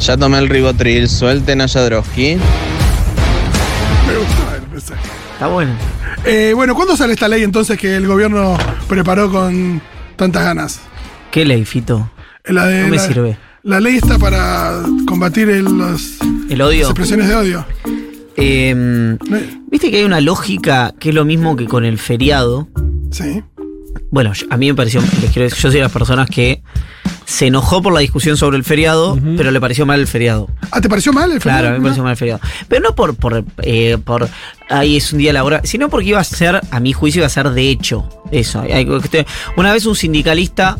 Ya tomé el ribotril, suelten a Jadrowski. Me gustó el mensaje. Está bueno. Eh, bueno, ¿cuándo sale esta ley entonces que el gobierno preparó con tantas ganas? ¿Qué ley, Fito? La de, No me la, sirve. La ley está para combatir el- los, El las odio. expresiones de odio. Eh, No- Viste que hay una lógica que es lo mismo que con el feriado. Sí. Bueno, a mí me pareció, les quiero decir, yo soy de las personas que se enojó por la discusión sobre el feriado, pero le pareció mal el feriado. Ah, ¿te pareció mal el Claro, a mí me pareció mal el feriado. Pero no por, por, eh, por ahí es un día laboral, sino porque iba a ser, a mi juicio, iba a ser de hecho eso. Una vez un sindicalista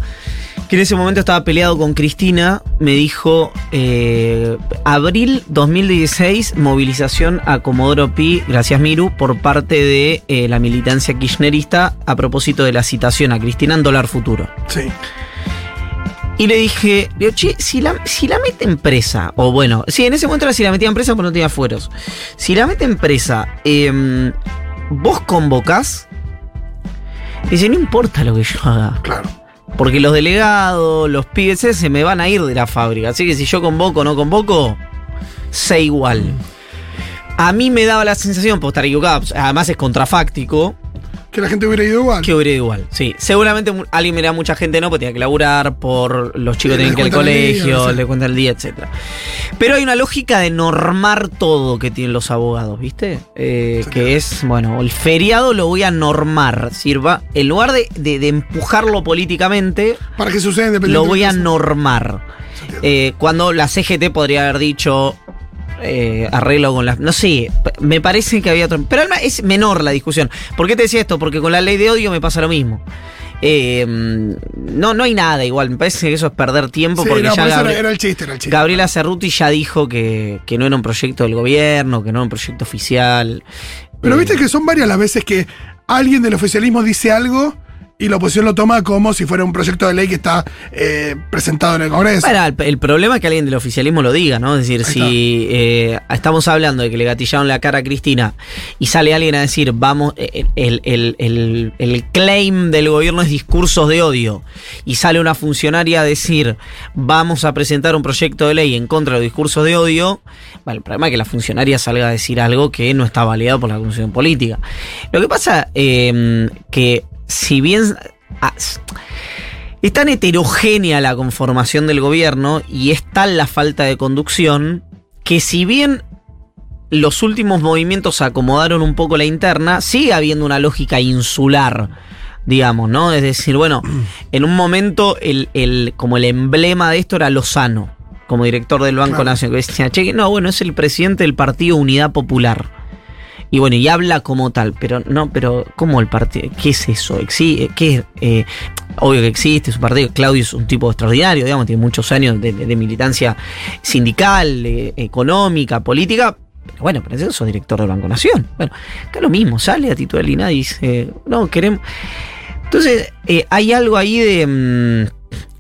que en ese momento estaba peleado con Cristina me dijo, eh, abril 2016, movilización a Comodoro Pi, gracias Miru, por parte de eh, la militancia kirchnerista a propósito de la citación a Cristina en dólar futuro. Sí. Y le dije, digo, che, si la, si la meten presa, o bueno, sí, en ese momento era si la metían presa, pero no tenía fueros. Si la meten presa, em, ¿vos convocás? Dice, no importa lo que yo haga. Claro. Porque los delegados, los pibes se me van a ir de la fábrica. Así que si yo convoco o no convoco, sé igual. A mí me daba la sensación, por estar equivocado, además es contrafáctico, Que la gente hubiera ido igual. que hubiera ido igual. Sí, seguramente alguien mirá mucha gente no, porque tenía que laburar por los chicos Sí, tienen que ir al día, colegio, no sé. le cuentan el día, etc. Pero hay una lógica de normar todo que tienen los abogados, ¿viste? Eh, Sí. que es, bueno, el feriado lo voy a normar, sirva. En lugar de, de- de empujarlo políticamente, Para que suceda independientemente. lo voy a normar. Eh, cuando la CGT podría haber dicho eh, arreglo con las. No sé, me parece que había otro. Pero es menor la discusión. ¿Por qué te decía esto? Porque con la ley de odio me pasa lo mismo. Eh, no, no hay nada igual. Me parece que eso es perder tiempo Sí, porque no, ya por Gabri- era, era el chiste, era el chiste. Gabriela Cerruti ya dijo que, que no era un proyecto del gobierno, que no era un proyecto oficial. Pero Eh, viste que son varias las veces que alguien del oficialismo dice algo y la oposición lo toma como si fuera un proyecto de ley que está eh, presentado en el Congreso. Bueno, el, el problema es que alguien del oficialismo lo diga, ¿no? Es decir, Ahí si eh, estamos hablando de que le gatillaron la cara a Cristina y sale alguien a decir, vamos, eh, el, el- el- el claim del gobierno es discursos de odio, y sale una funcionaria a decir, vamos a presentar un proyecto de ley en contra de los discursos de odio, bueno, el problema es que la funcionaria salga a decir algo que no está validado por la Comisión Política. Lo que pasa, eh, que si bien... ah, es tan heterogénea la conformación del gobierno y es tal la falta de conducción que si bien los últimos movimientos acomodaron un poco la interna, sigue habiendo una lógica insular, digamos, ¿no? Es decir, bueno, en un momento el, el- como el emblema de esto era Lozano, como director del Banco Claro. Nacional, que decía, che, no, bueno, es el presidente del Partido Unidad Popular. Y bueno, y habla como tal, pero no, pero ¿cómo el partido? ¿Qué es eso? Exi- ¿Qué es? Eh, obvio que existe, es un partido. Claudio es un tipo extraordinario, digamos, tiene muchos años de, militancia sindical, eh, económica, política. Pero bueno, pero eso es director del Banco Nación. Bueno, acá lo mismo, sale a titularidad y dice, no, queremos. Entonces, eh, hay algo ahí de. mm,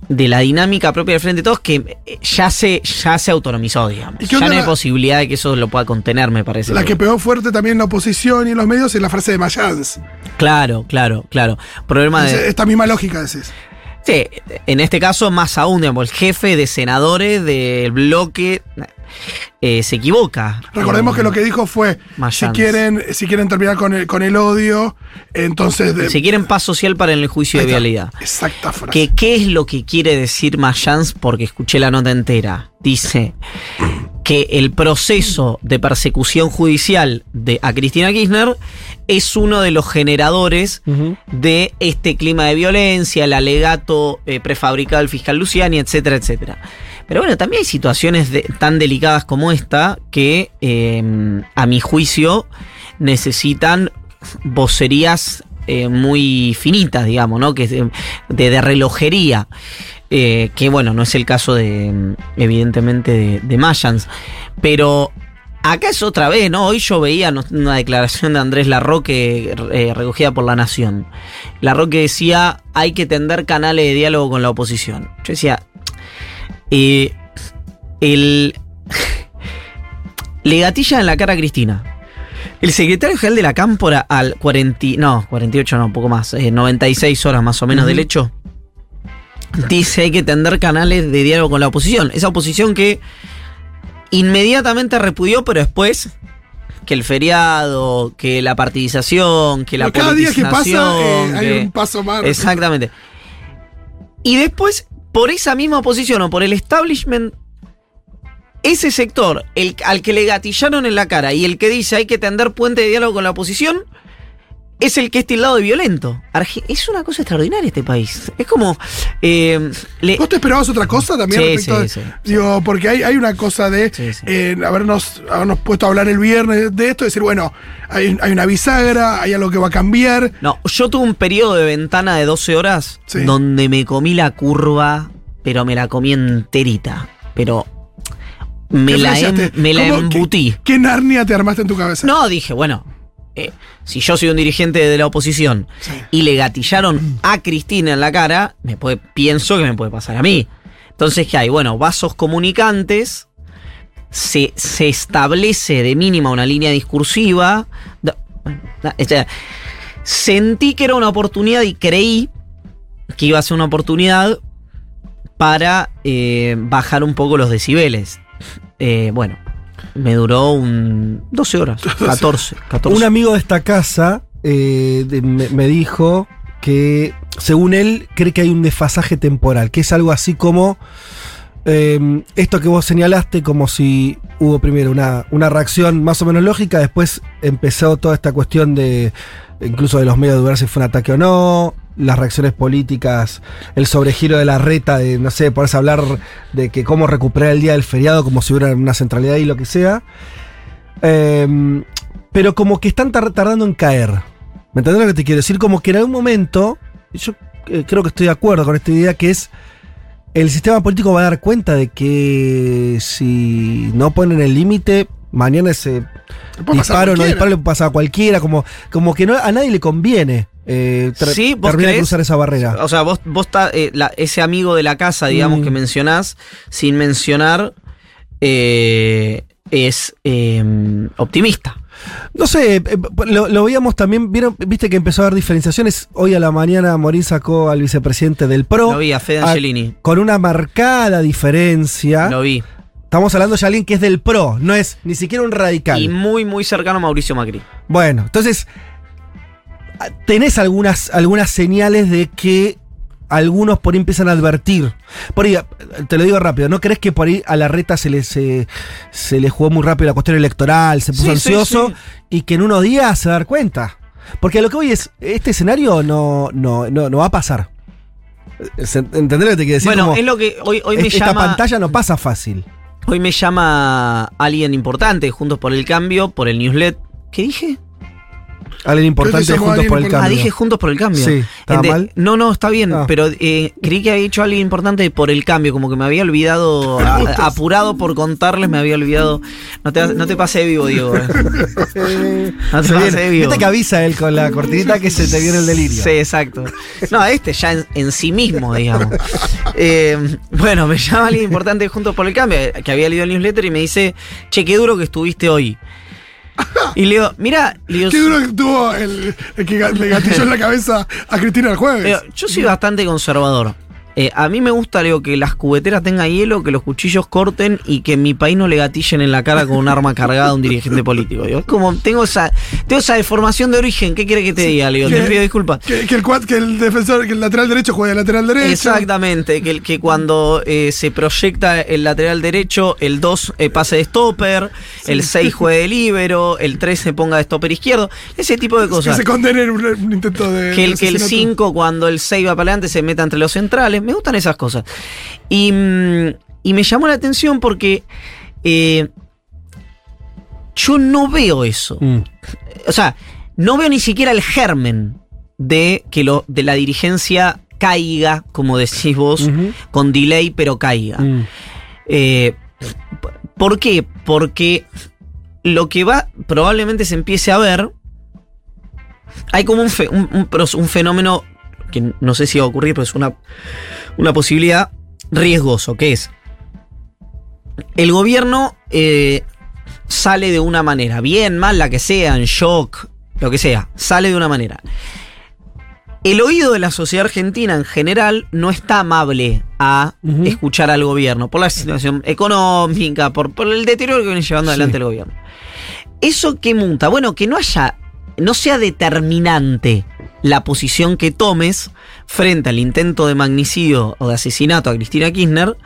de la dinámica propia del Frente de Todos que eh, ya se, ya se autonomizó, digamos. ¿Y qué Ya no hay la- posibilidad de que eso lo pueda contener, me parece. La que pegó fuerte también en la oposición y en los medios es la frase de Mayans. Claro, claro, claro. Problema Es- de. Esta misma lógica decís. Sí, en este caso más aún, digamos, el jefe de senadores del bloque eh, se equivoca. Recordemos que lo que dijo fue, si quieren, si quieren terminar con el, con el odio, entonces... de- Si quieren paz social para el juicio de vialidad. Exacta frase. ¿Qué, ¿Qué es lo que quiere decir Mayans? Porque escuché la nota entera. Dice que el proceso de persecución judicial de, a Cristina Kirchner es uno de los generadores de este clima de violencia, el alegato eh, prefabricado del fiscal Luciani, etcétera, etcétera. Pero bueno, también hay situaciones de- tan delicadas como esta que, eh, a mi juicio, necesitan vocerías eh, muy finitas, digamos, ¿no? Que de, relojería. Eh, que bueno, no es el caso de, evidentemente, de, de Mayans. Pero acá es otra vez, ¿no? Hoy yo veía una declaración de Andrés Larroque eh, recogida por La Nación. Larroque decía, hay que tender canales de diálogo con la oposición. Yo decía, eh, el... Le gatilla en la cara a Cristina. El secretario general de la Cámpora al 40, no, 48 no, un poco más, eh, 96 horas más o menos del hecho, dice hay que tender canales de diálogo con la oposición. Esa oposición que inmediatamente repudió, pero después que el feriado, que la partidización, que la Pero cada día que pasa eh, hay que- un paso más. Exactamente. Y después, por esa misma oposición o por el establishment, ese sector, el, al que le gatillaron en la cara y el que dice hay que tender puente de diálogo con la oposición, es el que es tildado de violento. Arge- es una cosa extraordinaria este país. Es como... eh, le- ¿Vos te esperabas otra cosa también Sí, respecto sí, de- sí, Digo, porque hay, hay una cosa de eh, habernos, habernos puesto a hablar el viernes de esto, decir, bueno, hay, hay una bisagra, hay algo que va a cambiar. No, yo tuve un periodo de ventana de 12 horas donde me comí la curva, pero me la comí enterita. Pero me ¿Qué la, em- me la ¿Cómo- embutí. ¿Qué, qué Narnia te armaste en tu cabeza? No, dije, bueno, eh, si yo soy un dirigente de la oposición Sí. y le gatillaron a Cristina en la cara, me puede, pienso que me puede pasar a mí. Entonces, ¿qué hay? Bueno, vasos comunicantes, se, se establece de mínima una línea discursiva. da- da- sentí que era una oportunidad y creí que iba a ser una oportunidad para eh, bajar un poco los decibeles. Eh, bueno, me duró un 12 horas, 14, 14. Un amigo de esta casa eh, de- me, me dijo que, según él, cree que hay un desfasaje temporal, que es algo así como eh, esto que vos señalaste, como si hubo primero una, una reacción más o menos lógica, después empezó toda esta cuestión de, incluso de los medios de dudar si fue un ataque o no, las reacciones políticas, el sobregiro de la reta, de, no sé, ponerse hablar de que cómo recuperar el día del feriado como si hubiera una centralidad y lo que sea. Em, pero como que están tar- tardando en caer. ¿Me entendés lo que te quiero decir? Como que en algún momento, yo eh, creo que estoy de acuerdo con esta idea, que es el sistema político va a dar cuenta de que si no ponen el límite, mañana ese disparo no disparo le puede pasar a cualquiera, como, como que no, a nadie le conviene eh, tra- Sí, ¿vos terminar de cruzar esa barrera. O sea, vos, vos ta- eh, la- ese amigo de la casa, digamos, Mm. que mencionás, sin mencionar, eh, es eh, optimista. No sé, eh, lo, lo veíamos también, vieron, viste que empezó a haber diferenciaciones. Hoy a la mañana Morín sacó al vicepresidente del PRO. Lo vi a Fede a- Angelini. con una marcada diferencia. Lo vi. Estamos hablando de alguien que es del PRO, no es ni siquiera un radical. Y muy, muy cercano a Mauricio Macri. Bueno, entonces, ah, tenés algunas, algunas señales de que algunos por ahí empiezan a advertir. Por ahí, te lo digo rápido, ¿no crees que por ahí a la reta se le, se, se le jugó muy rápido la cuestión electoral, se puso Sí, ansioso sí. y que en unos días se va a dar cuenta? Porque a lo que voy es, este escenario no, no, no, no va a pasar. ¿Entendés lo que te quiero decir? bueno, Como, es lo que hoy, hoy me esta llama. pantalla no pasa fácil. Hoy me llama alguien importante, Juntos por el Cambio, por el newsletter. ¿Qué dije? Alguien importante llamó juntos por el importante. Ah, cambio. dije Juntos por el Cambio. Sí, ¿estaba Ente- mal? No, no, está bien, Ah. pero eh, creí que había dicho alguien importante por el cambio, como que me había olvidado, a- apurado por contarles, me había olvidado. No te, no te pasé de vivo, Diego. eh. No te pasé de vivo. Viste que avisa él con la cortinita que se te viene el delirio. Sí, exacto. No, este ya en, en sí mismo, digamos. Eh, bueno, me llama alguien importante de Juntos por el Cambio, que había leído el newsletter y me dice, che, qué duro que estuviste hoy. Y le digo, mira, le digo, Qué duro que tuvo el, el que le gatilló en la cabeza a Cristina el jueves. le digo, yo soy bastante conservador. Eh, a mí me gusta digo, que las cubeteras tengan hielo, que los cuchillos corten y que en mi país no le gatillen en la cara con un arma cargada a un dirigente político. Digo, es como, tengo esa, tengo esa deformación de origen, ¿qué quiere que te diga? Le digo, te que- pido disculpas. Que, que el, que el defensor, que el lateral derecho juegue de lateral derecho. Exactamente, que, que cuando eh, se proyecta el lateral derecho, el 2 eh, pase de stopper, el 6 juegue de líbero, el 3 se ponga de stopper izquierdo, ese tipo de Que cosas. se condene en un, un intento de. Que el, que el asesinato. 5, cuando el 6 va para adelante, se meta entre los centrales. Me gustan esas cosas. Y, mm, y me llamó la atención porque eh, yo no veo eso. Mm. O sea, no veo ni siquiera el germen de que lo, de la dirigencia caiga, como decís vos, con delay, pero caiga. Mm. Eh, ¿Por qué? Porque lo que va, probablemente se empiece a ver, hay como un, fe- un- un pros- un fenómeno que no sé si va a ocurrir, pero es una, una posibilidad riesgoso, que es, el gobierno eh, sale de una manera, bien, mal, la que sea, en shock, lo que sea, sale de una manera. el oído de la sociedad argentina en general no está amable a escuchar al gobierno por la situación económica, por, por el deterioro que viene llevando Sí. adelante el gobierno. ¿Eso qué muta? Bueno, que no haya, no sea determinante la posición que tomes frente al intento de magnicidio o de asesinato a Cristina Kirchner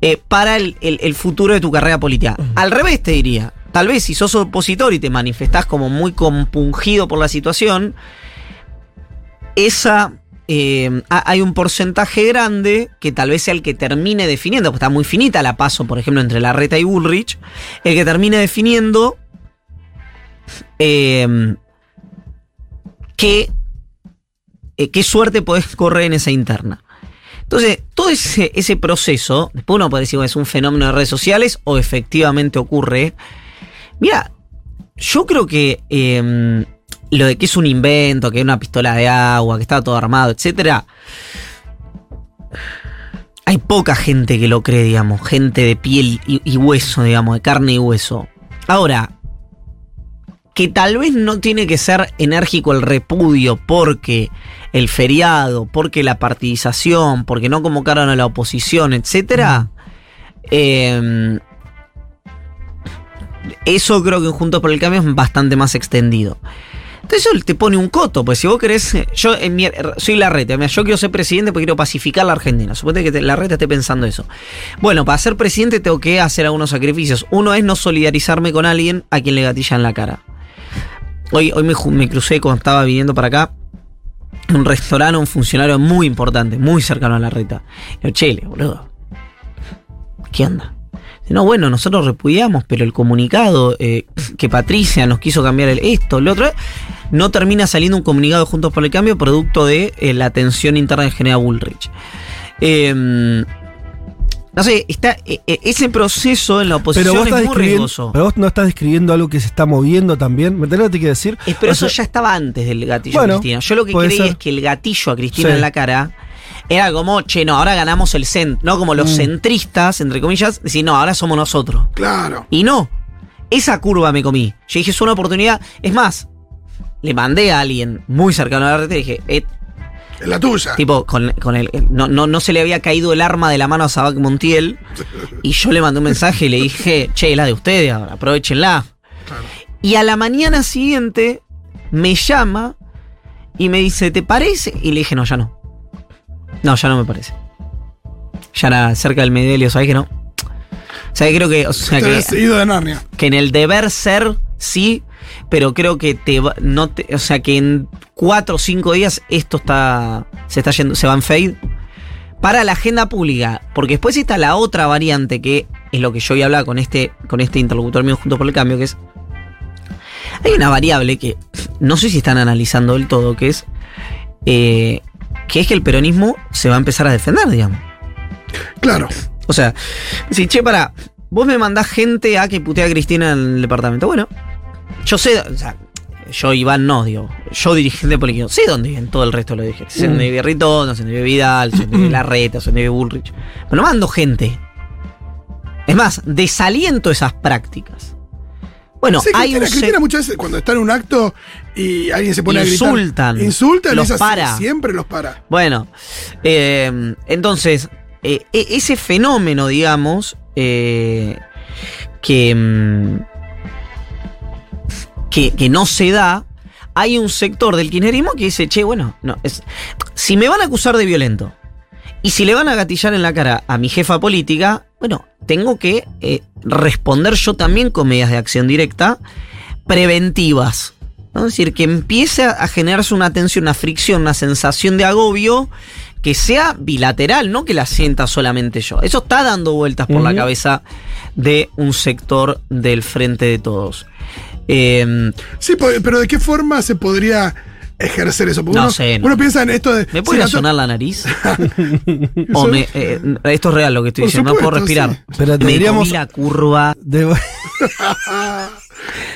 eh, para el, el- el futuro de tu carrera política. Al revés te diría, tal vez si sos opositor y te manifestás como muy compungido por la situación, esa... eh, ha- hay un porcentaje grande que tal vez sea el que termine definiendo, porque está muy finita la paso, por ejemplo, entre Larreta y Bullrich, el que termine definiendo eh, qué, eh, qué suerte podés correr en esa interna. Entonces, todo ese, proceso, después uno puede decir que es un fenómeno de redes sociales o efectivamente ocurre. Mira, yo creo que eh, lo de que es un invento, que es una pistola de agua, que está todo armado, etcétera. Hay poca gente que lo cree, digamos, gente de piel y hueso, digamos, de carne y hueso. Ahora, que tal vez no tiene que ser enérgico el repudio porque el feriado, porque la partidización, porque no convocaron a la oposición, etcétera. eh, eso creo que en Juntos por el Cambio es bastante más extendido. Entonces eso te pone un coto, pues si vos querés, yo en mi- soy la reta, yo quiero ser presidente porque quiero pacificar la Argentina. Suponete que te- la reta esté pensando eso. Bueno, para ser presidente tengo que hacer algunos sacrificios. Uno es no solidarizarme con alguien a quien le gatilla en la cara. Hoy, hoy me, crucé cuando estaba viniendo para acá. Un restaurante, un funcionario muy importante, muy cercano a la reta. Y yo, chele, boludo. ¿Qué onda? No, bueno, nosotros repudiamos, pero el comunicado eh, que Patricia nos quiso cambiar el esto, lo otro, no termina saliendo un comunicado Juntos por el Cambio producto de eh, la tensión interna que genera Bullrich. Eh, no sé, está, eh, eh, ese proceso en la oposición Pero vos, es muy riesgoso. pero vos no estás describiendo algo que se está moviendo también. ¿Me entendés lo que te quiero decir? Eh, pero O eso sea, ya estaba antes del gatillo Bueno, a Cristina. Yo lo que creí ser. es que el gatillo a Cristina Sí. en la cara era como, che, no, ahora ganamos el cent, no como los Mm. centristas, entre comillas, decir, no, ahora somos nosotros. Claro. Y no, esa curva me comí. Yo dije, es una oportunidad. Es más, le mandé a alguien muy cercano a la red y dije, eh, La tuya. tipo, con, con el, no, no, no se le había caído el arma de la mano a Sabac Montiel. Y yo le mandé un mensaje y le dije, che, la de ustedes, ahora, aprovechenla. Claro. Y a la mañana siguiente me llama y me dice, ¿te parece? Y le dije, no, ya no. No, ya no me parece. Ya era cerca del mediodía, ¿sabes que no? O sea, creo que, o sea, que, ido de Narnia. que en el deber ser, sí, pero creo que te va- no te, o sea, que en cuatro o cinco días esto está, se está yendo, se va en fade. Para la agenda pública, porque después está la otra variante que es lo que yo voy a hablar con este, con este interlocutor mío junto por el cambio, que es hay una variable que no sé si están analizando del todo, que es eh, que es que el peronismo se va a empezar a defender, digamos. Claro. O sea, si, che, para, vos me mandás gente a que putea a Cristina en el departamento. Bueno, yo sé, o sea, yo Iván no, digo, yo dirigente político, sé dónde viven todo el resto de los dirigentes. Sé dónde vive Ritondo, sé dónde vive Vidal, sé dónde vive Larreta, sé dónde vive Bullrich. Pero no mando gente. Es más, desaliento esas prácticas. Bueno, Sí, hay Cristina, un... Cristina muchas veces cuando está en un acto y alguien se pone a gritar. Insultan. Insultan. Los para. Siempre los para. Bueno, eh, entonces, eh, e- ese fenómeno, digamos, eh, que, mm, que, que no se da, hay un sector del kirchnerismo que dice, che, bueno, no, es, si me van a acusar de violento y si le van a gatillar en la cara a mi jefa política, bueno, tengo que eh, responder yo también con medidas de acción directa preventivas. ¿no? Es decir, que empiece a- generarse una tensión, una fricción, una sensación de agobio que sea bilateral, no que la sienta solamente yo. Eso está dando vueltas por la cabeza de un sector del frente de todos. Eh, Sí, pero ¿de qué forma se podría ejercer eso? Porque No uno, sé, no. uno piensa en esto de. ¿Me puede a sonar la nariz? o Eso- me- eh, esto es real lo que estoy Por diciendo, no puedo respirar. sí. Pero Me deberíamos, comí la curva. deb-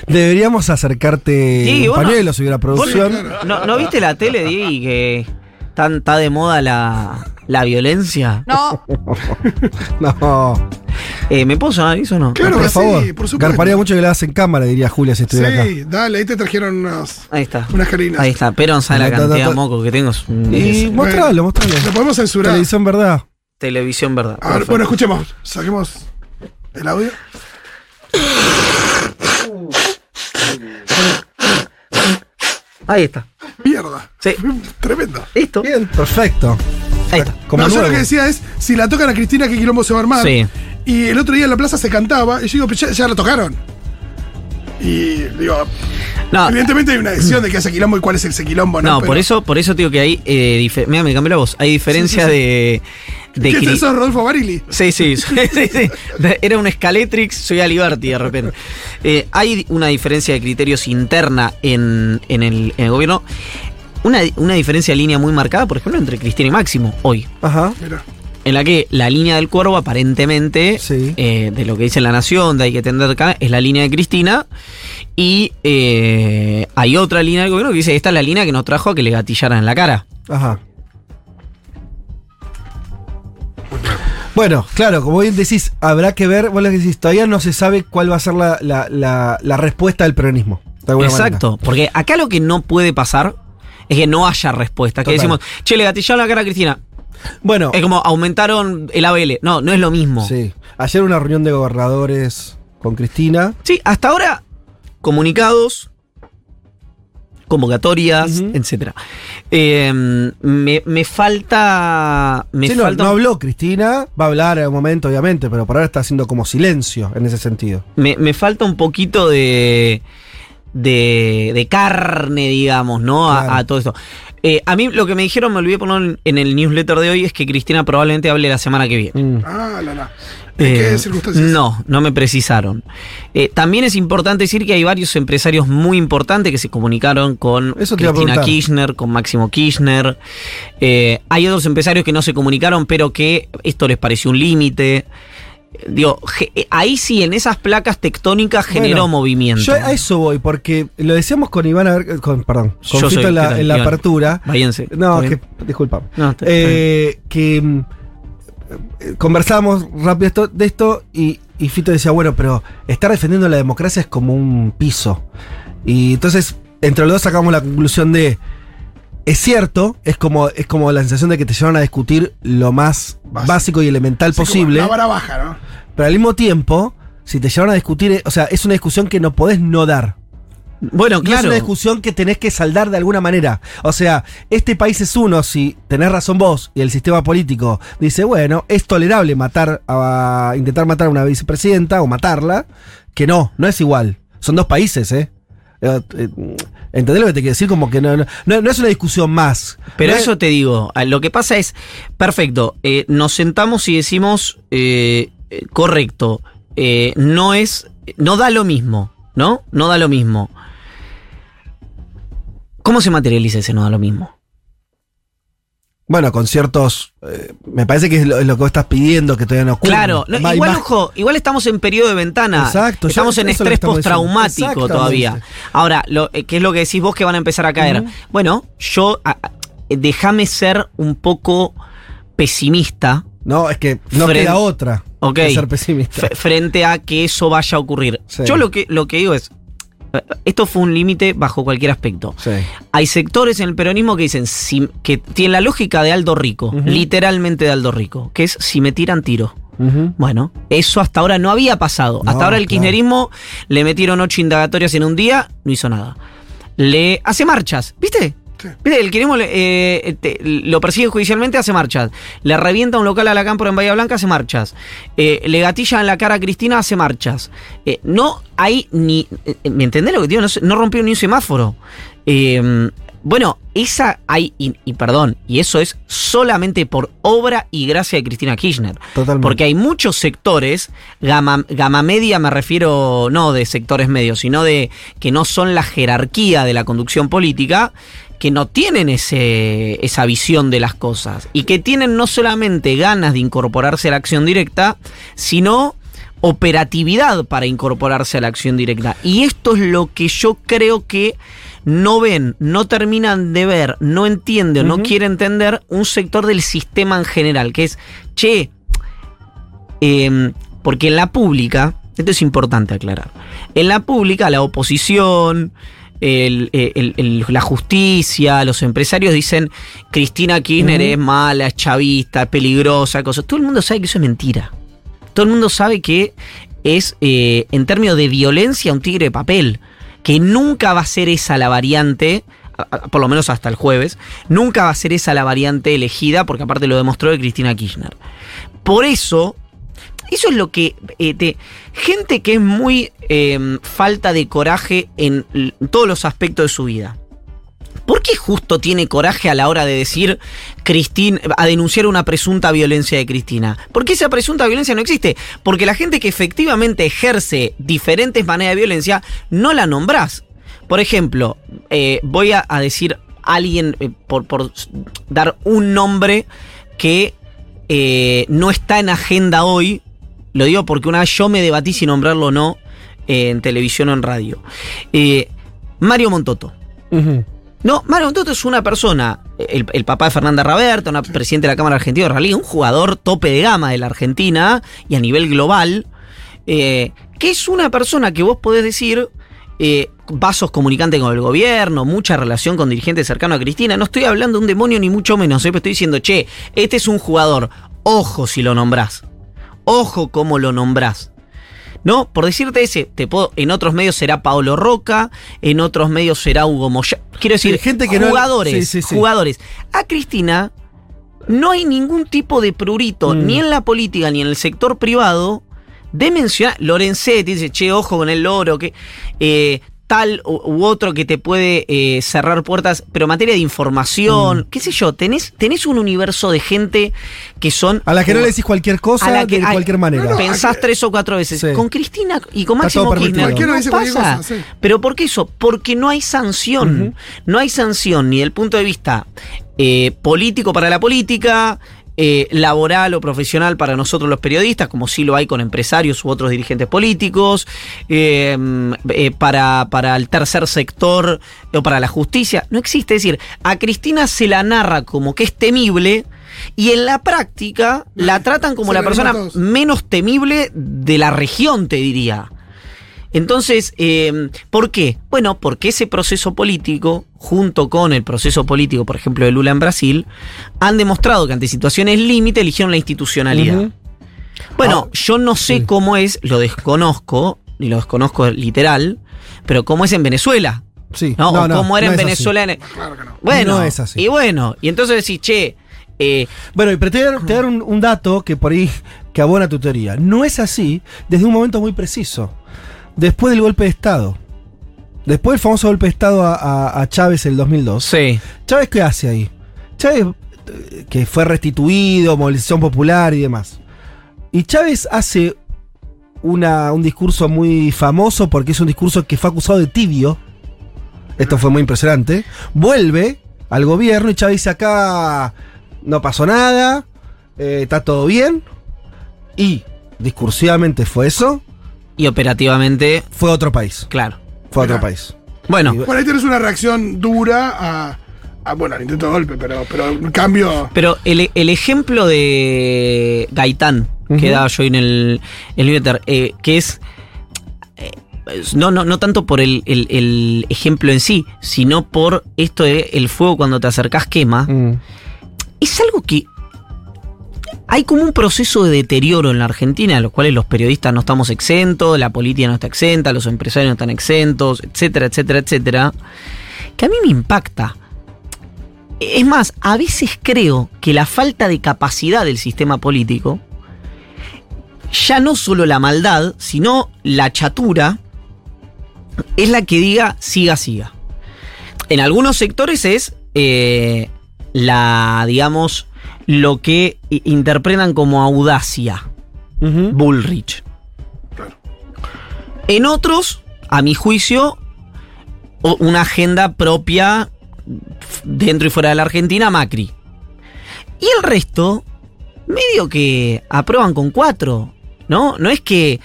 deberíamos acercarte Sí, un pañuelo si hubiera producción. Claro. ¿No, ¿no viste la tele, Diego, que está de moda la, la violencia? No, No. Eh, ¿Me puedo sonar eso o no? Claro por que favor. sí, por supuesto. Garparía mucho que le hagas en cámara, diría Julia si estuviera Sí, dale, ahí te trajeron unas, Ahí está. unas carinas. Ahí está. Pero sabe la Ta, ta, ta, cantidad de moco que tengo. Y mostralo, mostralo. Lo podemos censurar. Televisión verdad. televisión, ¿verdad? A ver, bueno, escuchemos. Saquemos el audio. Ahí está. Mierda. Sí. Tremendo. Esto. Bien, perfecto. Ahí está. Como no, yo lo que decía es, si la tocan a Cristina, ¿qué quilombo se va a armar? Sí. Y el otro día en la plaza se cantaba, y yo digo, ya, ya la tocaron. Y digo, No, evidentemente hay una decisión de que hace quilombo y cuál es ese quilombo, ¿no? no, Pero- por eso, por eso digo que hay. Eh, Mira, me cambió la voz. Hay diferencia de. de ¿Qué es eso, Rodolfo Barili? Sí, sí, sí, sí, sí. Era un Scaletrix, soy Aliberti de repente. Eh, hay una diferencia de criterios interna en, en el, en el gobierno. Una, una diferencia de línea muy marcada, por ejemplo, entre Cristina y Máximo hoy. Ajá. Mira. En la que la línea del cuervo, aparentemente, Sí. eh, de lo que dice la nación, de hay que tender acá, es la línea de Cristina. Y eh, hay otra línea del gobierno que dice: Esta es la línea que nos trajo a que le gatillaran en la cara. Ajá. Bueno, claro, como bien decís, habrá que ver, vos lo que decís, todavía no se sabe cuál va a ser la, la- la- la respuesta del peronismo. de Exacto, porque acá lo que no puede pasar es que no haya respuesta. Que decimos, che, le gatillaron la cara a Cristina. Bueno, Es como aumentaron el ABL. No, no es lo mismo. Sí, sí. Ayer una reunión de gobernadores con Cristina. hasta ahora, comunicados, convocatorias, etcétera. Eh, me, me falta. Me Sí, no, no habló Cristina, va a hablar en un momento, obviamente, pero por ahora está haciendo como silencio en ese sentido. me, me falta un poquito de, de, de carne, digamos, ¿no? A- Claro. A, todo esto. Eh, a mí lo que me dijeron, me olvidé poner en- en el newsletter de hoy, es que Cristina probablemente hable la semana que viene. Mm. Ah, la, la. ¿En Eh, qué circunstancias? No, no me precisaron. Eh, también es importante decir que hay varios empresarios muy importantes que se comunicaron con Eso Cristina. Kirchner, con Máximo Kirchner. Eh, hay otros empresarios que no se comunicaron, pero que esto les pareció un límite. Digo, eh, ahí sí, en esas placas tectónicas generó Bueno, movimiento. Yo a eso voy, porque lo decíamos con Iván, con, perdón, con Yo Fito soy- en ¿qué la, tal, en la Iván? apertura. Váyanse. No, ¿Está que, disculpa. No, está- está bien. Eh, que mm, eh, conversábamos rápido esto- de esto y, y Fito decía, bueno, pero estar defendiendo la democracia es como un piso. Y entonces, entre los dos sacamos la conclusión de, es cierto, es como, es como la sensación de que te llevan a discutir lo más Básico. básico y elemental Sí, como posible, La vara baja, ¿no? pero al mismo tiempo, si te llevan a discutir, eh, o sea, es una discusión que no podés no dar. Bueno, Y es claro. una discusión que tenés que saldar de alguna manera. O sea, este país es uno si tenés razón vos y el sistema político dice, bueno, es tolerable matar a intentar matar a una vicepresidenta o matarla, que no, no es igual. Son dos países, ¿eh? Eh, eh, ¿Entendés lo que te quiero decir? Como que no, no, no- es una discusión más. Pero No es- eso te digo, a- lo que pasa es, perfecto, eh, nos sentamos y decimos, eh, correcto, eh, no es, no da lo mismo, ¿no? No da lo mismo. ¿Cómo se materializa ese no da lo mismo? Bueno, con ciertos. eh, me parece que es lo, es lo que vos estás pidiendo que todavía no ocurre. Claro, no, igual, más- ojo, igual estamos en periodo de ventana. Exacto, Estamos yo- en estrés postraumático todavía. Ahora, lo, eh, ¿qué es lo que decís vos que van a empezar a caer? Bueno, yo, a- déjame ser un poco pesimista No, es que no queda otra Ok. que ser pesimista. frente a que eso vaya a ocurrir. Sí. Yo lo que, lo que digo es, eh, esto fue un límite bajo cualquier aspecto. Sí. Hay sectores en el peronismo que dicen si- que tienen la lógica de Aldo Rico, literalmente de Aldo Rico, que es si me tiran tiro. Bueno, eso hasta ahora no había pasado. No, hasta ahora el claro. kirchnerismo le metieron ocho indagatorias en un día, no hizo nada. Le hace marchas, ¿viste? Sí. El le- eh, te- lo persigue judicialmente, hace marchas. Le revienta un local a la cámpora en Bahía Blanca, hace marchas. Eh, le gatilla en la cara a Cristina, hace marchas. Eh, no hay ni. ¿Me entendés lo que digo? No, rompió ni un semáforo. Eh, bueno, esa hay. Y, y perdón, y eso es solamente por obra y gracia de Cristina Kirchner. Totalmente. Porque hay muchos sectores, gama, gama media me refiero no de sectores medios, sino de que no son la jerarquía de la conducción política, que no tienen ese, esa visión de las cosas y que tienen no solamente ganas de incorporarse a la acción directa, sino operatividad para incorporarse a la acción directa. Y esto es lo que yo creo que no ven, no terminan de ver, no entiende o no quiere entender un sector del sistema en general, que es, che, eh, Porque en la pública, esto es importante aclarar, en la pública la oposición, el- el- el- la justicia, los empresarios dicen Cristina Kirchner es mala, es chavista, peligrosa, cosas. Todo el mundo sabe que eso es mentira. Todo el mundo sabe que es, eh, en términos de violencia, un tigre de papel. Que nunca va a ser esa la variante, por lo menos hasta el jueves, nunca va a ser esa la variante elegida, porque aparte lo demostró de Cristina Kirchner. Por eso, eso es lo que. eh, te- gente que es muy eh, falta de coraje en todos los aspectos de su vida. ¿Por qué justo tiene coraje a la hora de decir Cristina, a denunciar una presunta violencia de Cristina? Porque esa presunta violencia no existe. Porque la gente que efectivamente ejerce diferentes maneras de violencia, no la nombrás. Por ejemplo, eh, voy a, a decir alguien, eh, por, por dar un nombre que no está en agenda hoy. Lo digo porque una vez yo me debatí si nombrarlo o no eh, en televisión o en radio. Eh, Mario Montoto. No, Mario Montoto es una persona, el, el papá de Fernanda Raberta, una presidente de la Cámara Argentina de Rally, un jugador tope de gama de la Argentina y a nivel global, eh, que es una persona que vos podés decir eh, vasos comunicantes con el gobierno, mucha relación con dirigentes cercanos a Cristina. No estoy hablando de un demonio ni mucho menos, eh, pero estoy diciendo, che, este es un jugador, ojo si lo nombrás, ojo cómo lo nombrás. No, por decirte ese, te puedo, en otros medios será Paolo Roca, en otros medios será Hugo Moya. Quiero decir, Sí, gente que no- jugadores, sí, sí, sí. jugadores. A Cristina no hay ningún tipo de prurito, Mm. ni en la política ni en el sector privado, de mencionar. Lorenzetti dice, che, ojo con el loro, que eh, tal u, u otro que te puede eh, cerrar puertas, pero en materia de información, Mm. qué sé yo, tenés, tenés un universo de gente que son. A la que no le decís cualquier cosa A la que- de cualquier manera. no, no, Pensás hay- tres o cuatro veces. Sí. Con Cristina y con Máximo. Kirchner. No dice cualquier pasa. cosa, sí. Pero ¿por qué eso? Porque no hay sanción. No hay sanción ni del punto de vista eh, político para la política, eh, laboral o profesional para nosotros los periodistas, como sí lo hay con empresarios u otros dirigentes políticos, eh, eh, para, para el tercer sector o para la justicia. No existe. Es decir, a Cristina se la narra como que es temible. Y en la práctica la tratan como Se la persona menos temible de la región, te diría. Entonces, eh, ¿por qué? Bueno, porque ese proceso político, junto con el proceso político, por ejemplo, de Lula en Brasil, han demostrado que ante situaciones límite eligieron la institucionalidad. Bueno, Ah, yo no sé sí. cómo es, lo desconozco, y lo desconozco literal, pero cómo es en Venezuela. Sí. ¿no? No, o no, cómo era no en es así. Venezuela. en- Claro que no. Bueno, No es así. y bueno, y entonces decís, che, eh, Bueno, y pero te voy a dar, te dar un, un dato que por ahí que abona tu teoría. No es así desde un momento muy preciso. Después del golpe de Estado. Después del famoso golpe de Estado a, a- a Chávez el 2002. sí. ¿Chávez qué hace ahí? Chávez, eh, que fue restituido, movilización popular y demás. Y Chávez hace una- un discurso muy famoso porque es un discurso que fue acusado de tibio. Esto fue muy impresionante. Vuelve al gobierno y Chávez dice acá no pasó nada, eh, está todo bien. Y discursivamente fue eso, Y operativamente, fue otro país. claro. Fue otro país. Bueno, Y- Por ahí tienes una reacción dura a, a, bueno, al intento de golpe, pero, pero un cambio. Pero el, el ejemplo de Gaitán, que daba yo en el, el newsletter, eh, que es. eh, no, no, no tanto por el, el- el ejemplo en sí, sino por esto de el fuego cuando te acercás quema. Mm. Es algo que. Hay como un proceso de deterioro en la Argentina, a los cuales los periodistas no estamos exentos, la política no está exenta, los empresarios no están exentos, etcétera, etcétera, etcétera, que a mí me impacta. Es más, a veces creo que la falta de capacidad del sistema político, ya no solo la maldad, sino la chatura, es la que diga siga, siga. En algunos sectores es eh, la, digamos, lo que interpretan como audacia. Bullrich. Claro. En otros, a mi juicio, una agenda propia dentro y fuera de la Argentina, Macri. Y el resto, medio que aprueban con cuatro, ¿no? No es que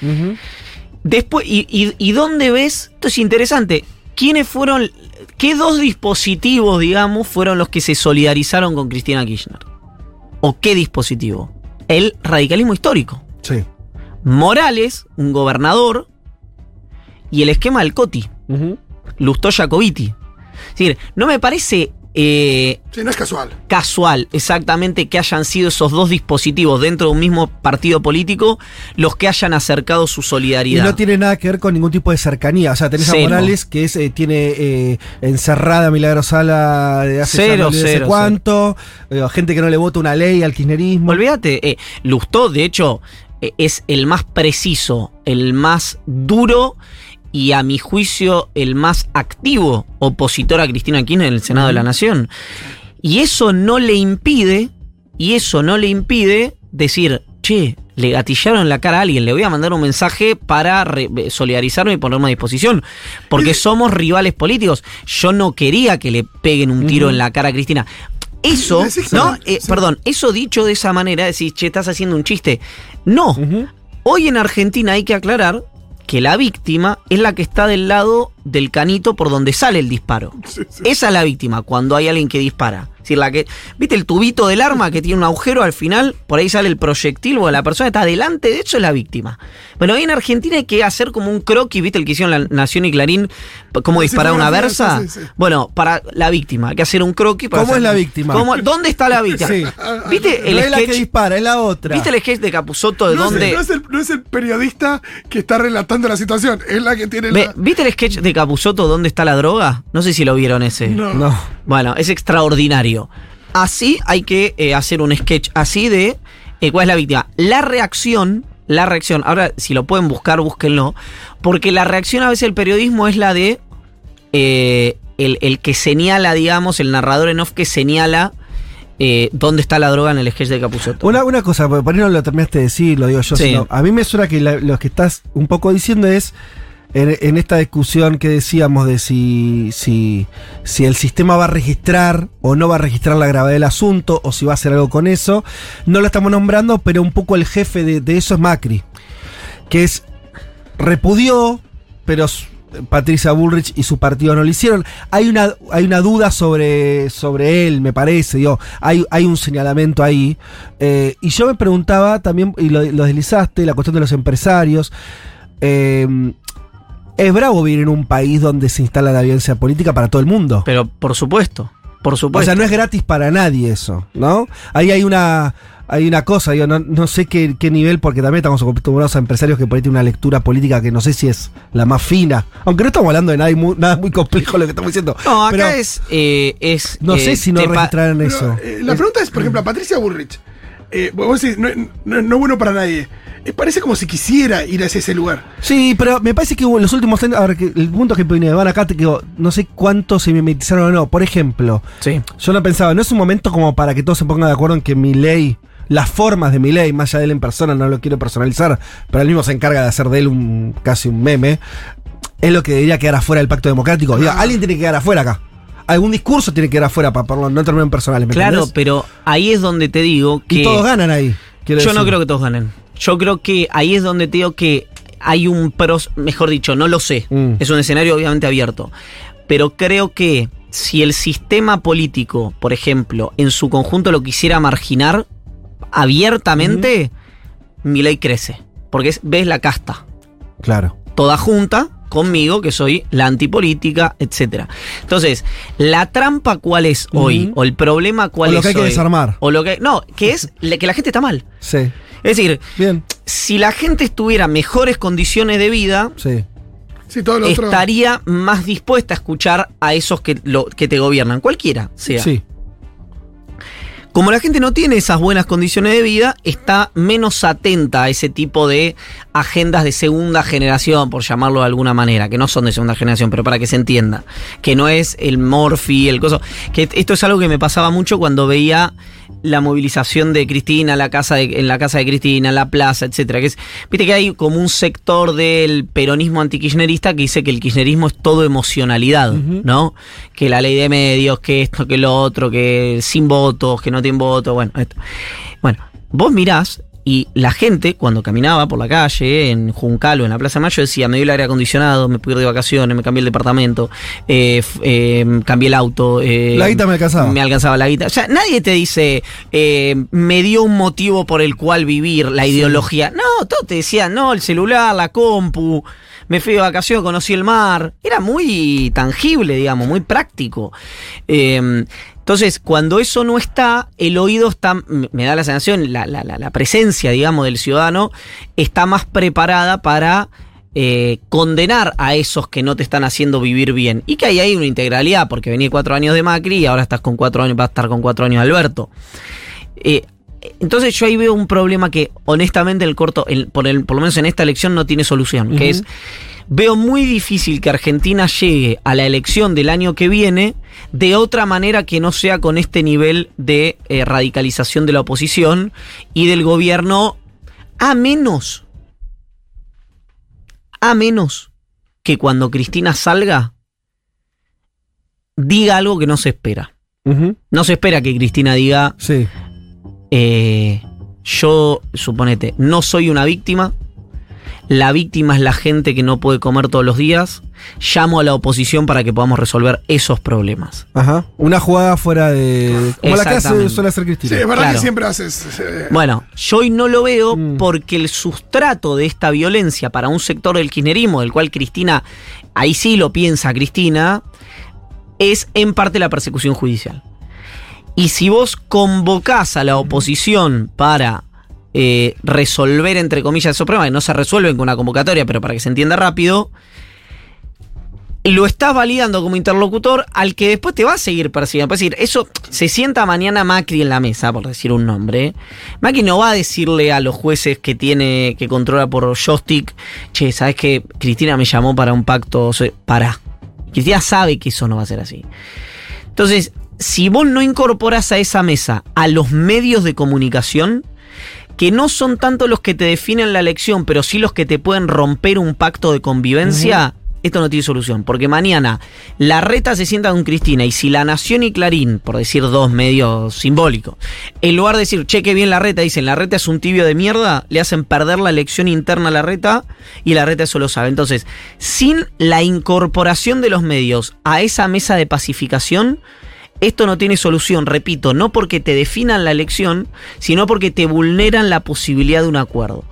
después, y, y- y dónde ves? Esto es interesante. ¿Quiénes fueron, qué dos dispositivos, digamos, fueron los que se solidarizaron con Cristina Kirchner? ¿O qué dispositivo? El radicalismo histórico. Sí. Morales, un gobernador, y el esquema del Coti, Ujú. Lustó Jacobiti. Es decir, no me parece eh, Sí, no es casual. casual exactamente que hayan sido esos dos dispositivos dentro de un mismo partido político los que hayan acercado su Y solidaridad. no tiene nada que ver con ningún tipo de cercanía. O sea, tenés a. Morales que es, eh, tiene eh, encerrada a Milagro Sala de hace Cero, no cero, cuánto. eh, gente que no le vota una ley al kirchnerismo. Olvídate, eh, Lustó, de hecho, eh, es el más preciso, el más duro y a mi juicio el más activo opositor a Cristina Kirchner en el Senado de la Nación. Y eso no le impide, y eso no le impide decir, che, le gatillaron la cara a alguien, le voy a mandar un mensaje para re- solidarizarme y ponerme a disposición. Porque somos rivales políticos. Yo no quería que le peguen un tiro en la cara a Cristina. Eso, ¿no? Eh, Perdón, eso dicho de esa manera, decís, che, estás haciendo un chiste. No. Hoy en Argentina hay que aclarar que la víctima es la que está del lado del canito por donde sale el disparo. Esa es la víctima cuando hay alguien que dispara. Es decir, la que, ¿viste el tubito del arma que tiene un agujero al final? Por ahí sale el proyectil, o la persona está delante de eso es la víctima. Bueno, hoy en Argentina hay que hacer como un croquis, ¿viste el que hicieron la Nación y Clarín? Cómo Sí, disparar una versa. sí, sí. Bueno, para la víctima, hay que hacer un croquis. para ¿Cómo hacer- es la víctima? ¿Cómo- ¿Dónde está la víctima? Sí. ¿Viste el no es la que sketch? dispara, es la otra. ¿Viste el sketch de Capuzoto de No, dónde? es, no, es el, no es el periodista que está relatando la situación, es la que tiene la. ¿Viste el sketch de Capuzoto dónde está la droga? No sé si lo vieron ese. No. No. Bueno, es extraordinario. Así hay que eh, hacer un sketch así de eh, cuál es la víctima. La reacción, la reacción, ahora si lo pueden buscar, búsquenlo, porque la reacción a veces del periodismo es la de eh, el, el que señala, digamos, el narrador en off que señala eh, dónde está la droga en el sketch de Capuzoto. Una, una cosa, porque por ahí no lo terminaste de decir, lo digo yo. Sí. sino- a mí me suena que la- lo que estás un poco diciendo es, en, esta discusión que decíamos de si, si, si el sistema va a registrar o no va a registrar la gravedad del asunto, o si va a hacer algo con eso, no lo estamos nombrando, pero un poco el jefe de, de eso es Macri, que es, repudió, pero Patricia Bullrich y su partido no lo hicieron. Hay una, hay una duda sobre, sobre él, me parece. Digo, hay, hay un señalamiento ahí. Eh, y yo me preguntaba también, y lo, lo deslizaste, la cuestión de los empresarios. Eh, es bravo vivir en un país donde se instala la violencia política para todo el mundo. Pero por supuesto, por O supuesto. sea, no es gratis para nadie eso, ¿no? Ahí hay una, hay una cosa, digo, no, no sé qué, qué nivel, porque también estamos acostumbrados a empresarios que por ahí tienen una lectura política que no sé si es la más fina. Aunque no estamos hablando de nada muy, nada muy complejo lo que estamos diciendo. no, acá Pero es, eh, es. No eh, sé si no Pero, eso. eh, la pregunta es, por ejemplo, a Patricia Bullrich. Eh, vos decís, no, no- bueno para nadie. Eh, parece como si quisiera ir hacia ese lugar. Sí, pero me parece que en los últimos años, ahora que el punto que me van acá, te digo, no sé cuántos se mimetizaron o no. Por ejemplo, Sí. Yo no pensaba, no es un momento como para que todos se pongan de acuerdo en que mi ley, las formas de mi ley, más allá de él en persona, no lo quiero personalizar, pero él mismo se encarga de hacer de él un casi un meme, es lo que debería quedar afuera del pacto democrático. Diga, alguien tiene que quedar afuera acá. Algún discurso tiene que quedar afuera para, para no terminar en personales. ¿me Claro, entendés? pero ahí es donde te digo que. Y todos ganan ahí. Yo no creo que todos ganen. Yo creo que ahí es donde te digo que hay un pros, mejor dicho, no lo sé. Mm. Es un escenario obviamente abierto. Pero creo que si el sistema político, por ejemplo, en su conjunto lo quisiera marginar abiertamente, mi ley crece. Porque es, ves la casta. Claro. toda junta conmigo, que soy la antipolítica, etcétera. Entonces, la trampa cuál es hoy, o el problema cuál O lo es que hay que hoy? desarmar. O lo que. No, que es que la gente está mal. Sí. Es decir, Bien. si la gente estuviera en mejores condiciones de vida, Sí. Sí, todo lo otro. estaría más dispuesta a escuchar a esos que, lo, que te gobiernan, cualquiera sea. Sí. Como la gente no tiene esas buenas condiciones de vida, está menos atenta a ese tipo de agendas de segunda generación, por llamarlo de alguna manera, que no son de segunda generación, pero para que se entienda, que no es el Morphy, el coso, que esto es algo que me pasaba mucho cuando veía la movilización de Cristina, la casa de- en la casa de Cristina, en la plaza, etcétera, que es, viste que hay como un sector del peronismo antikirchnerista que dice que el kirchnerismo es todo emocionalidad. ¿no? Que la ley de medios, que esto, que lo otro, que sin votos, que no tienen voto, bueno, esto. Bueno, vos mirás Y la gente, cuando caminaba por la calle, en Juncal o en la Plaza Mayo, decía, me dio el aire acondicionado, me pude ir de vacaciones, me cambié el departamento, eh, eh, cambié el auto. eh, La guita me alcanzaba. Me alcanzaba la guita. O sea, nadie te dice, eh, me dio un motivo por el cual vivir, la ideología. No, todos te decían, no, el celular, la compu, me fui de vacaciones, conocí el mar. Era muy tangible, digamos, muy práctico. Entonces, cuando eso no está, el oído está, me da la sensación, la, la- la- presencia, digamos, del ciudadano está más preparada para eh, condenar a esos que no te están haciendo vivir bien. Y que ahí hay una integralidad, porque venía cuatro años de Macri y ahora estás con cuatro años, vas a estar con cuatro años de Alberto. Eh, entonces yo ahí veo un problema que honestamente el corto, el- por, el- por lo menos en esta elección no tiene solución, que es, veo muy difícil que Argentina llegue a la elección del año que viene de otra manera que no sea con este nivel de eh, radicalización de la oposición y del gobierno, a menos, a menos que cuando Cristina salga, diga algo que no se espera. No se espera que Cristina diga, Sí. eh, yo, suponete, no soy una víctima. La víctima es la gente que no puede comer todos los días. Llamo a la oposición para que podamos resolver esos problemas. Ajá. Una jugada fuera de. Como la que hace, suele hacer Sí, Cristina. es verdad Claro. que siempre haces. eh, Bueno, yo hoy no lo veo Mm. porque el sustrato de esta violencia para un sector del kirchnerismo, del cual Cristina, ahí sí lo piensa Cristina, es en parte la persecución judicial. Y si vos convocás a la oposición para eh, resolver, entre comillas, esos problemas, que no se resuelven con una convocatoria, pero para que se entienda rápido, lo estás validando como interlocutor al que después te va a seguir persiguiendo. Es decir, eso se sienta mañana Macri en la mesa, por decir un nombre. Macri no va a decirle a los jueces que tiene, que controla por joystick, che, ¿sabes que Cristina me llamó para un pacto? Para. Cristina sabe que eso no va a ser así. Entonces, si vos no incorporás a esa mesa a los medios de comunicación, que no son tanto los que te definen la elección, pero sí los que te pueden romper un pacto de convivencia, esto no tiene solución. Porque mañana la reta se sienta con Cristina y si La Nación y Clarín, por decir dos medios simbólicos, en lugar de decir, che, qué bien la reta, dicen, la reta es un tibio de mierda, le hacen perder la elección interna a la reta y la reta eso lo sabe. Entonces, sin la incorporación de los medios a esa mesa de pacificación, esto no tiene solución, repito, no porque te definan la elección, sino porque te vulneran la posibilidad de un acuerdo.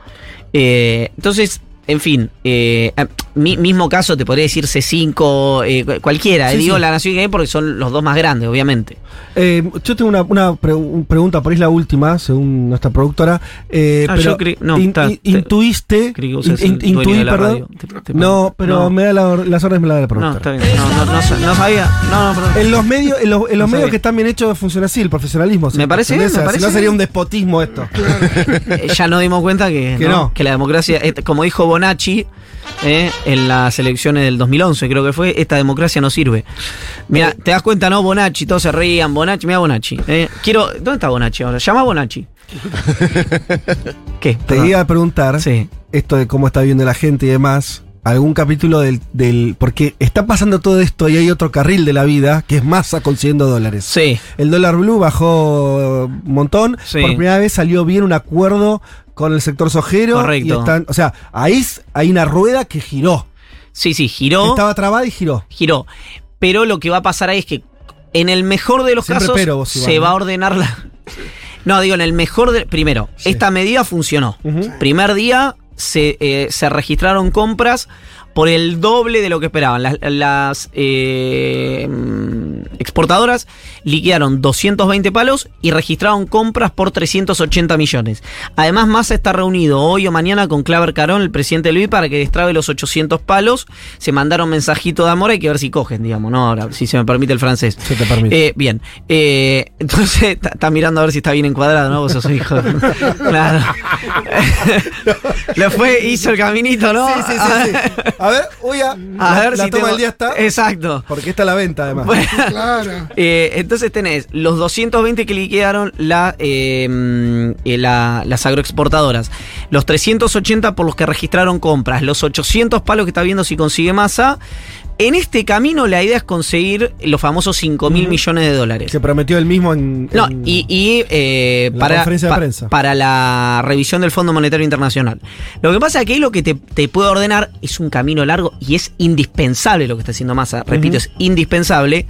Eh, entonces, en fin, eh, eh, mi, mismo caso te podría decir C5, eh, cu- cualquiera, eh, Sí, digo sí. la Nación y Clarín porque son los dos más grandes, obviamente. Eh, yo tengo una, una pre- un- pregunta, por ahí es la última, según nuestra productora. Eh, Ah, pero yo no, in- in- intuiste. In- intuí, perdón. Te- te- No, pero no. me da la- las órdenes me la da la No, productora. está bien. No, no, no, sa- no sabía. No, no, perdón. En los medios, en los, en los No medios sabía. que están bien hechos funciona así, el profesionalismo. Me parece bien, me Si parece no sería un despotismo esto. Eh, ya nos dimos cuenta que, Que no, no. que la democracia, como dijo Bonacci eh, en las elecciones del 2011, creo que fue, esta democracia no sirve. Mira, te das cuenta, ¿no? Bonacci, todos se reían, Bonacci, mira Bonacci. eh. Quiero, ¿dónde está Bonacci ahora? Llama a Bonacci. ¿Qué? Te iba a preguntar Sí. esto de cómo está viendo la gente y demás. Algún capítulo del, del. Porque está pasando todo esto y hay otro carril de la vida que es masa consiguiendo dólares. Sí. El dólar blue bajó un montón. Sí. Por primera vez salió bien un acuerdo con el sector sojero. Correcto. Y están, o sea, ahí hay una rueda que giró. Sí, sí, giró. Estaba trabada y giró. giró. Pero lo que va a pasar ahí es que en el mejor de los Siempre casos pero vos, Iván, se ¿no? va a ordenar la... No, digo, en el mejor de... Primero, Sí. esta medida funcionó. Primer día se, eh, se registraron compras por el doble de lo que esperaban. Las, las, eh, exportadoras liquidaron 220 palos y registraron compras por 380 millones. Además, Massa está reunido hoy o mañana con Claver Carón, el presidente Luis, para que destrabe los 800 palos. Se mandaron mensajito de amor, hay que ver si cogen, digamos, ¿no? Ahora, si se me permite el francés. Se te permite. Eh, bien. Eh, entonces, está mirando a ver si está bien encuadrado, ¿no? Vos sos hijo. claro. Lo fue, hizo el caminito, ¿no? Sí, sí, sí, sí. A ver, voy a. A la, ver la si toma tengo- del día está. Exacto. Porque está a la venta, además. Bueno, Claro. eh, entonces tenés los 220 que liquidaron la, eh, mm, eh, la- las agroexportadoras, los 380 por los que registraron compras, los 800 palos que está viendo si consigue masa, En este camino la idea es conseguir los famosos 5 mil millones de dólares. Se prometió el mismo en. No, en- y, y, eh, La para, conferencia de pa- prensa. para la revisión del Fondo Monetario Internacional. Lo que pasa es que ahí lo que te, te puede ordenar es un camino largo y es indispensable lo que está haciendo Massa. Repito, es indispensable.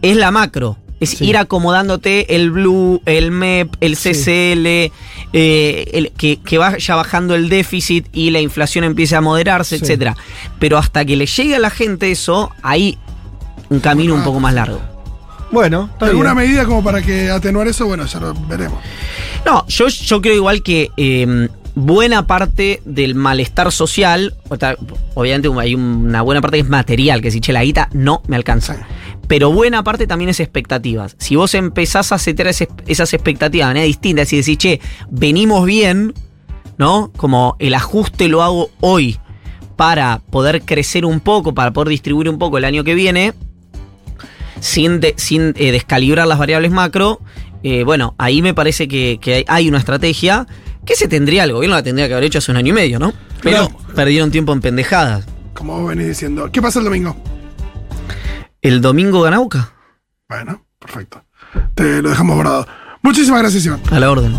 Es la macro. Es Sí. ir acomodándote el Blue, el MEP, el Sí. CCL, eh, el- que, que vaya bajando el déficit y la inflación empiece a moderarse, Sí. etcétera. Pero hasta que le llegue a la gente eso, hay un camino un poco más largo. Bueno, ¿Alguna medida como para que atenuar eso? Bueno, ya lo veremos. No, yo, yo creo igual que eh, buena parte del malestar social, obviamente hay una buena parte que es material, que si che, la guita no me alcanza. Pero buena parte también es expectativas. Si vos empezás a setear esas expectativas de manera distinta, y decís, che, venimos bien, ¿no? Como el ajuste lo hago hoy para poder crecer un poco, para poder distribuir un poco el año que viene, sin, de- sin eh, descalibrar las variables macro, eh, bueno, ahí me parece que, hay una estrategia que se tendría, el gobierno la tendría que haber hecho hace un año y medio, ¿no? Pero Claro. perdieron tiempo en pendejadas. Como vos venís diciendo. ¿Qué pasa el domingo? ¿El domingo Ganauca? Bueno, perfecto. Te lo dejamos guardado. Muchísimas gracias, Iván. A la orden.